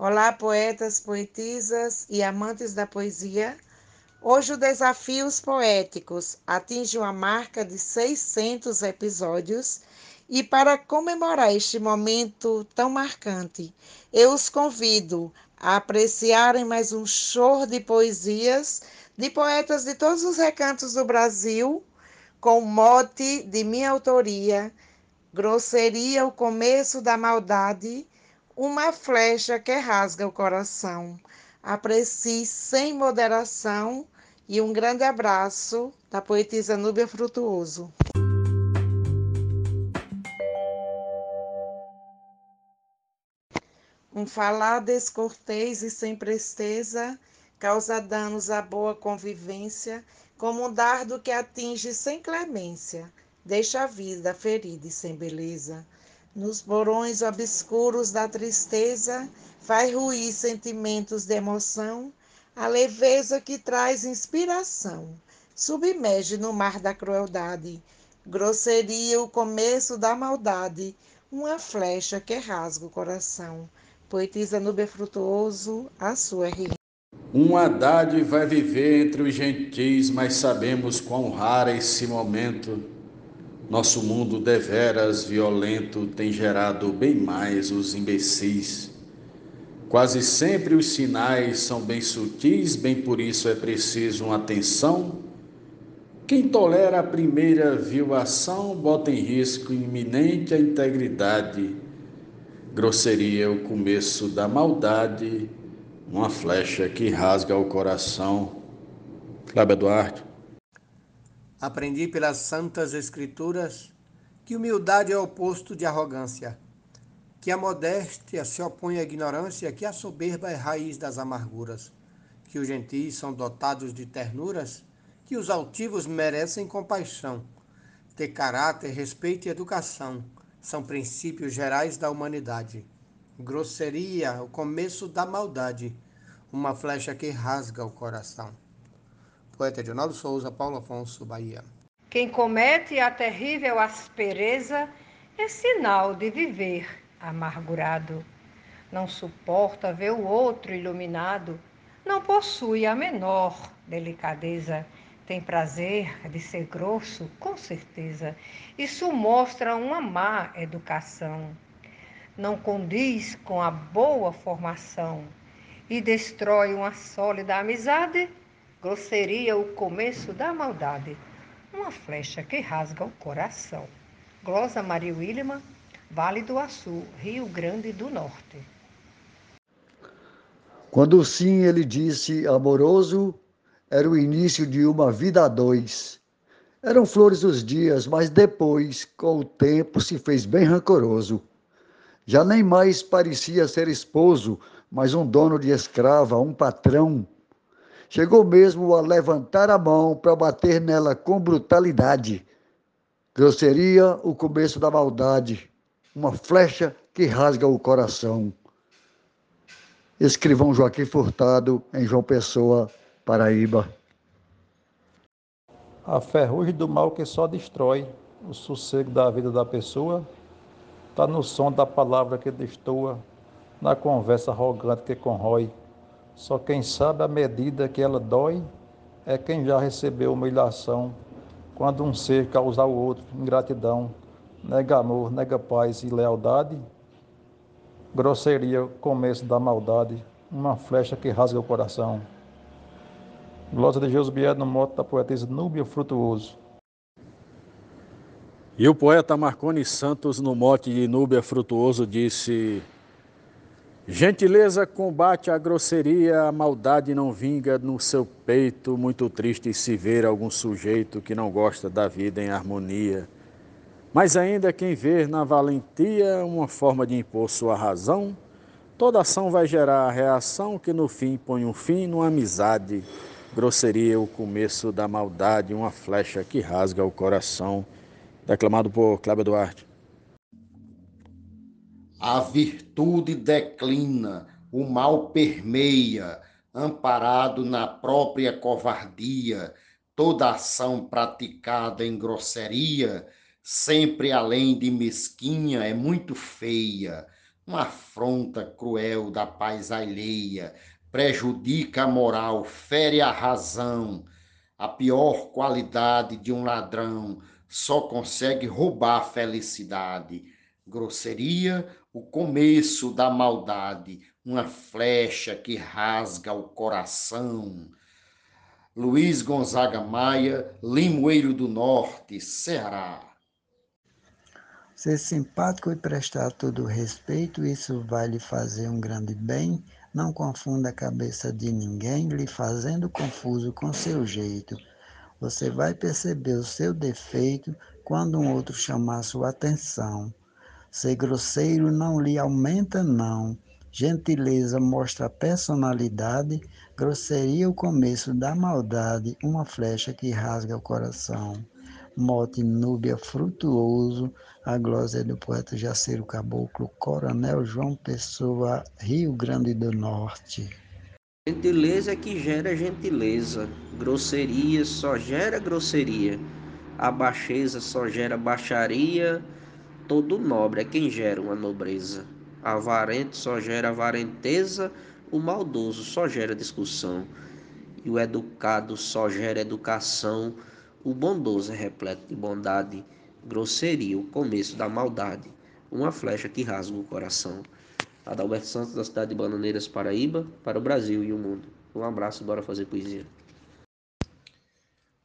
Olá, poetas, poetisas e amantes da poesia. Hoje o Desafios Poéticos atinge uma marca de 600 episódios e para comemorar este momento tão marcante, eu os convido a apreciarem mais um show de poesias de poetas de todos os recantos do Brasil, com mote de minha autoria, Grosseria, o começo da maldade, uma flecha que rasga o coração. Aprecie sem moderação e um grande abraço da poetisa Núbia Frutuoso. Um falar descortês e sem presteza causa danos à boa convivência, como um dardo que atinge sem clemência, deixa a vida ferida e sem beleza. Nos porões obscuros da tristeza, faz ruir sentimentos de emoção, a leveza que traz inspiração, submerge no mar da crueldade, grosseria o começo da maldade, uma flecha que rasga o coração. Poetisa Nubia Frutuoso, a sua rima. Um Haddad vai viver entre os gentis, mas sabemos quão raro é esse momento nosso mundo deveras violento tem gerado bem mais os imbecis. Quase sempre os sinais são bem sutis, bem por isso é preciso uma atenção. Quem tolera a primeira violação bota em risco iminente a integridade. Grosseria é o começo da maldade, uma flecha que rasga o coração. Cláudio Duarte. Aprendi pelas santas escrituras que humildade é o oposto de arrogância, que a modéstia se opõe à ignorância, que a soberba é raiz das amarguras, que os gentis são dotados de ternuras, que os altivos merecem compaixão. Ter caráter, respeito e educação são princípios gerais da humanidade. Grosseria, o começo da maldade, uma flecha que rasga o coração. Poeta Edinaldo Souza, Paulo Afonso, Bahia. Quem comete a terrível aspereza é sinal de viver amargurado. Não suporta ver o outro iluminado, não possui a menor delicadeza. Tem prazer de ser grosso, com certeza. Isso mostra uma má educação. Não condiz com a boa formação e destrói uma sólida amizade Grosseria, o começo da maldade. Uma flecha que rasga o coração. Glosa Maria William, Vale do Açu, Rio Grande do Norte. Quando sim ele disse amoroso, era o início de uma vida a dois. Eram flores os dias, mas depois, com o tempo, se fez bem rancoroso. Já nem mais parecia ser esposo, mas um dono de escrava, um patrão Chegou mesmo a levantar a mão para bater nela com brutalidade. Grosseria, o começo da maldade, uma flecha que rasga o coração. Escrivão Joaquim Furtado, em João Pessoa, Paraíba. A ferrugem do mal que só destrói o sossego da vida da pessoa está no som da palavra que destoa, na conversa arrogante que corrói só quem sabe a medida que ela dói é quem já recebeu humilhação. Quando um ser causa ao outro ingratidão, nega amor, nega paz e lealdade, grosseria, começo da maldade, uma flecha que rasga o coração. Glória de Jesus Bier no moto da poetisa Núbia Frutuoso. E o poeta Marconi Santos, no mote de Núbia Frutuoso, disse: Gentileza combate a grosseria, a maldade não vinga no seu peito, muito triste se ver algum sujeito que não gosta da vida em harmonia. Mas ainda quem vê na valentia uma forma de impor sua razão, toda ação vai gerar a reação que no fim põe um fim numa amizade. Grosseria, o começo da maldade, uma flecha que rasga o coração. Declamado por Cláudio Duarte. A virtude declina, o mal permeia, amparado na própria covardia, toda ação praticada em grosseria, sempre além de mesquinha, é muito feia. uma afronta cruel da paz alheia, prejudica a moral, fere a razão. A pior qualidade de um ladrão só consegue roubar a felicidade. Grosseria, o começo da maldade, uma flecha que rasga o coração. Luiz Gonzaga Maia, Limoeiro do Norte, Ceará. Ser simpático e prestar todo respeito, isso vai lhe fazer um grande bem. Não confunda a cabeça de ninguém, lhe fazendo confuso com seu jeito. Você vai perceber o seu defeito quando um outro chamar sua atenção. Ser grosseiro não lhe aumenta, não. Gentileza mostra personalidade, grosseria o começo da maldade, uma flecha que rasga o coração. Mote Núbia Frutuoso, a glória do poeta Jaceiro Caboclo, Coronel João Pessoa, Rio Grande do Norte. Gentileza é que gera gentileza, grosseria só gera grosseria, a baixeza só gera baixaria, todo nobre é quem gera uma nobreza. Avarento só gera avarenteza, o maldoso só gera discussão, e o educado só gera educação o bondoso é repleto de bondade, grosseria, o começo da maldade, uma flecha que rasga o coração. Adalberto Santos, da cidade de Bananeiras, Paraíba, para o Brasil e o mundo. Um abraço, bora fazer poesia.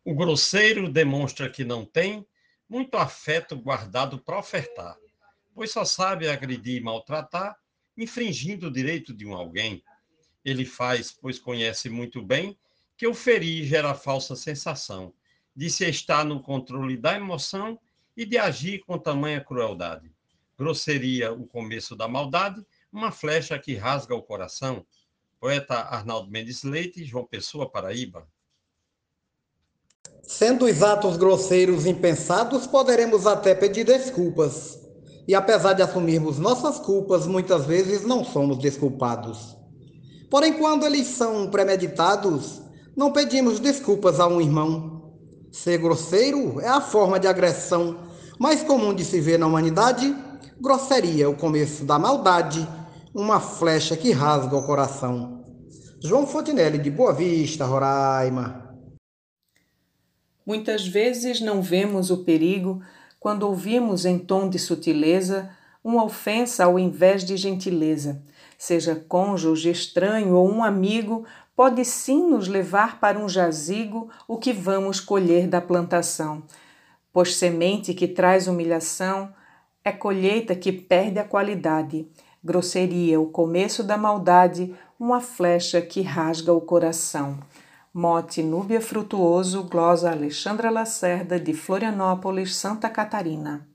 O grosseiro demonstra que não tem muito afeto guardado para ofertar, pois só sabe agredir e maltratar, infringindo o direito de um alguém. Ele faz, pois conhece muito bem, que o ferir gera falsa sensação de se estar no controle da emoção e de agir com tamanha crueldade. Grosseria, o começo da maldade, uma flecha que rasga o coração. Poeta Arnaldo Mendes Leite, João Pessoa, Paraíba. Sendo os atos grosseiros impensados, poderemos até pedir desculpas. E apesar de assumirmos nossas culpas, muitas vezes não somos desculpados. Porém, quando eles são premeditados, não pedimos desculpas a um irmão, Ser grosseiro é a forma de agressão mais comum de se ver na humanidade. Grosseria, o começo da maldade, uma flecha que rasga o coração. João Fontinelli, de Boa Vista, Roraima. Muitas vezes não vemos o perigo quando ouvimos em tom de sutileza uma ofensa ao invés de gentileza. Seja cônjuge, estranho ou um amigo, pode sim nos levar para um jazigo o que vamos colher da plantação, pois semente que traz humilhação é colheita que perde a qualidade, grosseria, o começo da maldade, uma flecha que rasga o coração. Mote Núbia Frutuoso, glosa Alexandra Lacerda, de Florianópolis, Santa Catarina.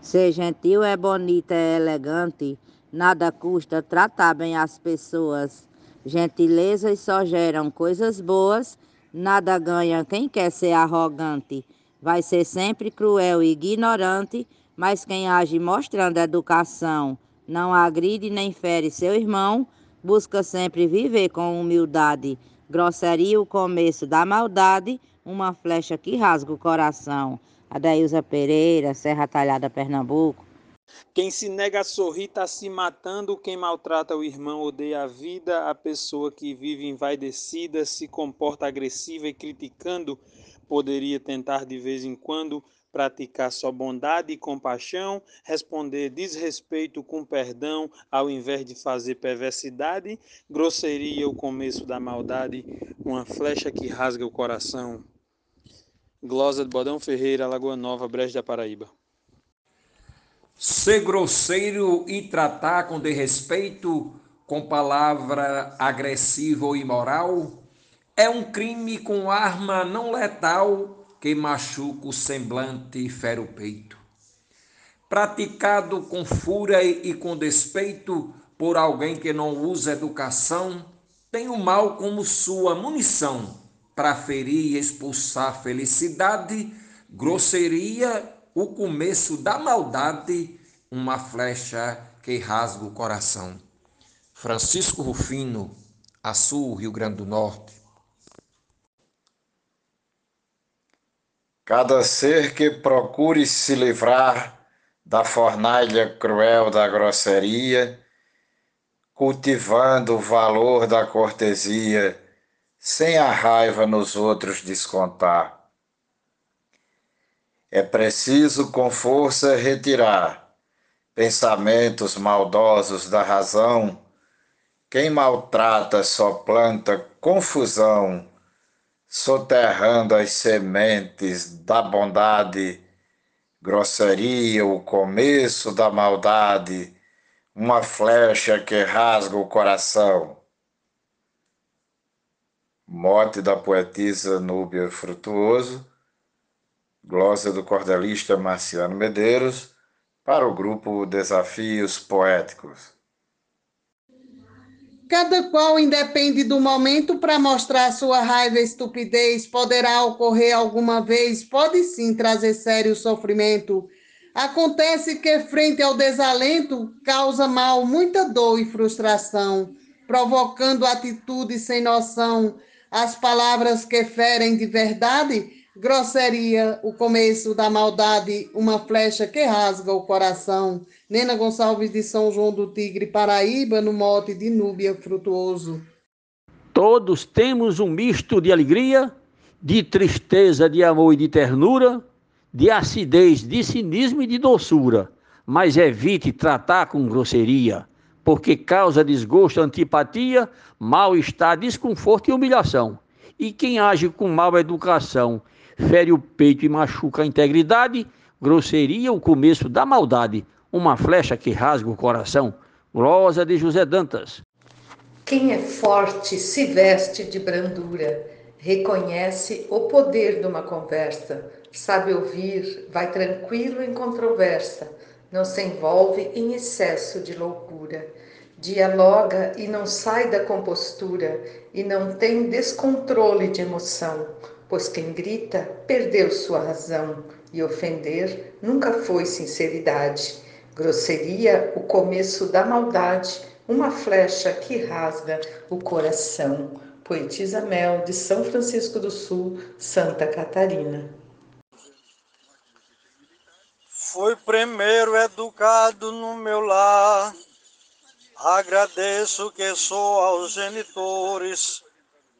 Ser gentil é bonita, é elegante, Nada custa tratar bem as pessoas. Gentilezas só geram coisas boas. Nada ganha quem quer ser arrogante. Vai ser sempre cruel e ignorante, mas quem age mostrando educação, não agride nem fere seu irmão, busca sempre viver com humildade. Grosseria o começo da maldade, uma flecha que rasga o coração. Adailza Pereira, Serra Talhada, Pernambuco. Quem se nega a sorrir está se matando. Quem maltrata o irmão odeia a vida. A pessoa que vive envaidecida, se comporta agressiva e criticando, poderia tentar de vez em quando praticar só bondade e compaixão, responder desrespeito com perdão, ao invés de fazer perversidade, grosseria o começo da maldade, uma flecha que rasga o coração. Glosa de Bodão Ferreira, Lagoa Nova, Brejo da Paraíba. Ser grosseiro e tratar com desrespeito, com palavra agressiva ou imoral, é um crime com arma não letal que machuca o semblante e fere o peito. Praticado com fúria e com despeito por alguém que não usa educação, tem o mal como sua munição para ferir e expulsar felicidade, grosseria o começo da maldade, uma flecha que rasga o coração. Francisco Rufino, Açu, Rio Grande do Norte. Cada ser que procure se livrar da fornalha cruel da grosseria, cultivando o valor da cortesia, sem a raiva nos outros descontar. É preciso com força retirar pensamentos maldosos da razão. Quem maltrata só planta confusão, soterrando as sementes da bondade grosseria, o começo da maldade, uma flecha que rasga o coração. Mote da poetisa Núbia Frutuoso, glosa do cordelista Marciano Medeiros, para o grupo Desafios Poéticos. Cada qual independe do momento para mostrar sua raiva e estupidez. Poderá ocorrer alguma vez, pode sim trazer sério sofrimento. Acontece que, frente ao desalento, causa mal, muita dor e frustração, provocando atitudes sem noção. As palavras que ferem de verdade, grosseria, o começo da maldade, uma flecha que rasga o coração. Nena Gonçalves de São João do Tigre, Paraíba, no mote de Núbia Frutuoso. Todos temos um misto de alegria, de tristeza, de amor e de ternura, de acidez, de cinismo e de doçura. Mas evite tratar com grosseria, porque causa desgosto, antipatia, mal-estar, desconforto e humilhação. E quem age com mal educação, fere o peito e machuca a integridade, grosseria, o começo da maldade uma flecha que rasga o coração. Glosa de José Dantas. Quem é forte se veste de brandura, reconhece o poder de uma conversa, sabe ouvir, vai tranquilo em controversa, não se envolve em excesso de loucura, dialoga e não sai da compostura e não tem descontrole de emoção, pois quem grita perdeu sua razão e ofender nunca foi sinceridade. Grosseria, o começo da maldade, uma flecha que rasga o coração. Poetisa Mel, de São Francisco do Sul, Santa Catarina. Fui primeiro educado no meu lar. Agradeço que sou aos genitores,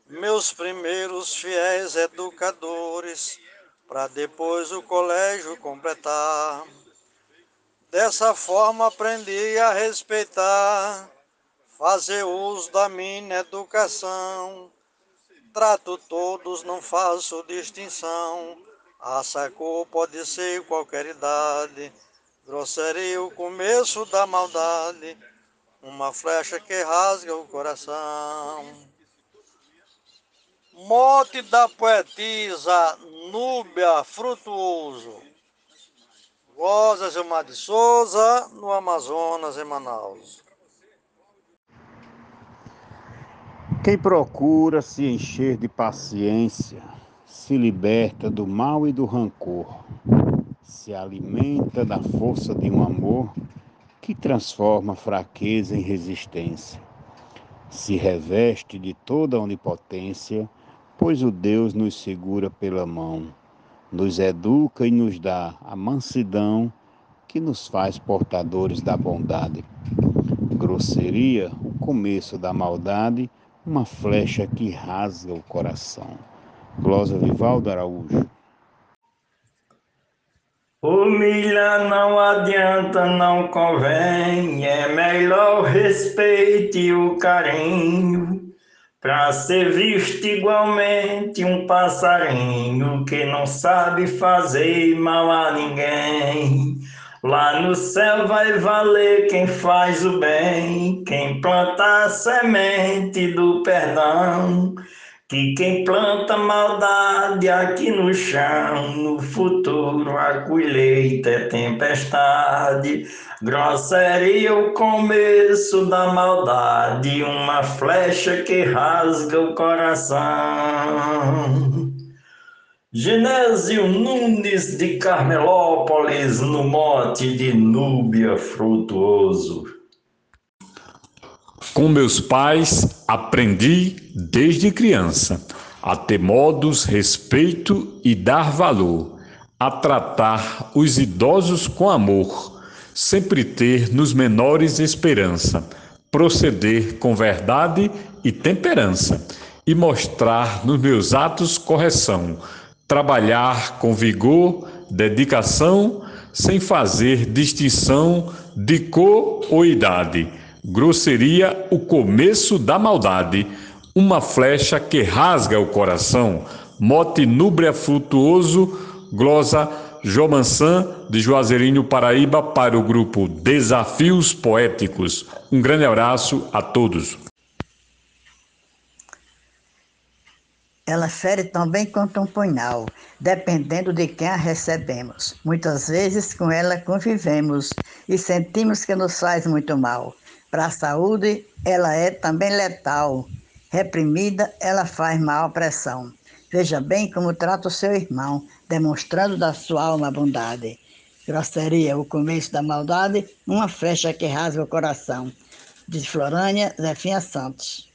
meus primeiros fiéis educadores, para depois o colégio completar. Dessa forma aprendi a respeitar, fazer uso da minha educação. Trato todos, não faço distinção. Raça, cor pode ser qualquer idade. Grosseria, o começo da maldade. Uma flecha que rasga o coração. Mote da poetisa Núbia Frutuoso. Rosa Gilmar de Souza, no Amazonas, em Manaus. Quem procura se encher de paciência, se liberta do mal e do rancor, se alimenta da força de um amor que transforma fraqueza em resistência, se reveste de toda onipotência, pois o Deus nos segura pela mão nos educa e nos dá a mansidão que nos faz portadores da bondade. Grosseria, o começo da maldade, uma flecha que rasga o coração. Glosa Vivaldo Araújo. Humilhar não adianta, não convém, é melhor o respeito e o carinho para ser visto igualmente um passarinho que não sabe fazer mal a ninguém. Lá no céu vai valer quem faz o bem, quem planta a semente do perdão que quem planta maldade aqui no chão, no futuro a colheita é tempestade. Grosseria o começo da maldade, uma flecha que rasga o coração. Genésio Nunes de Carmelópolis, no mote de Núbia Frutuoso. Com meus pais, aprendi desde criança a ter modos, respeito e dar valor, a tratar os idosos com amor, sempre ter nos menores esperança, proceder com verdade e temperança, e mostrar nos meus atos correção, trabalhar com vigor, dedicação, sem fazer distinção de cor ou idade. Grosseria, o começo da maldade, uma flecha que rasga o coração, mote núbria frutuoso, glosa Jomansan, de Juazeirinho, Paraíba, para o grupo Desafios Poéticos. Um grande abraço a todos. Ela fere também quanto um punhal, dependendo de quem a recebemos. Muitas vezes com ela convivemos e sentimos que nos faz muito mal. Para a saúde, ela é também letal. Reprimida, ela faz mal pressão. Veja bem como trata o seu irmão, demonstrando da sua alma bondade. Grosseria, o começo da maldade, uma flecha que rasga o coração. De Florânia, Zefinha Santos.